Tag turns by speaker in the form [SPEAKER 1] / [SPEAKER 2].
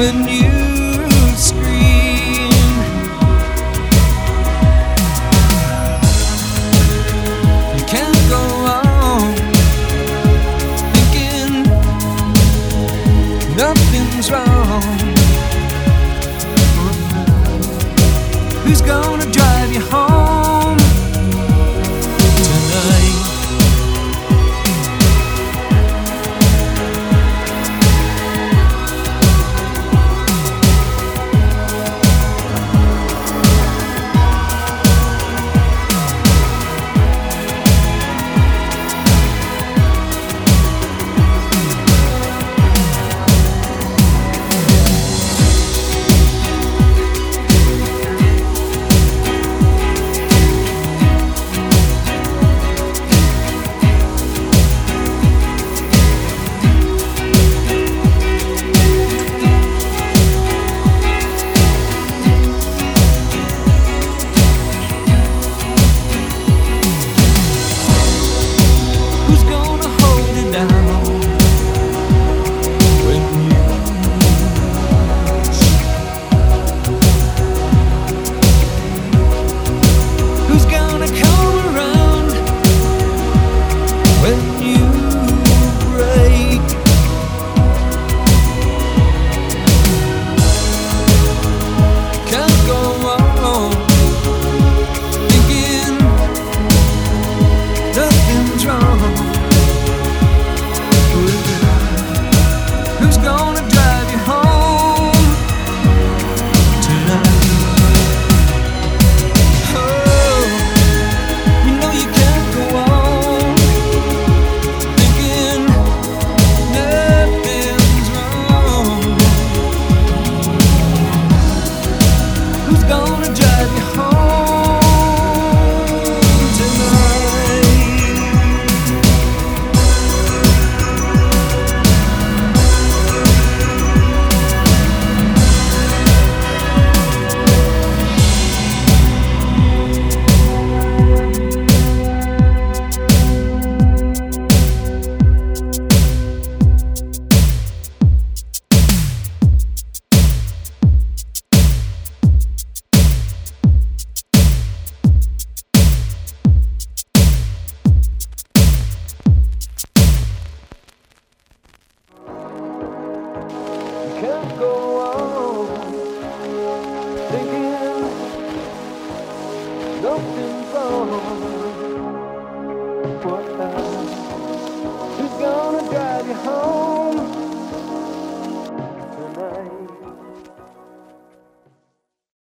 [SPEAKER 1] when you scream. You can't go on thinking nothing's wrong. Who's gonna drive you home? broken bones.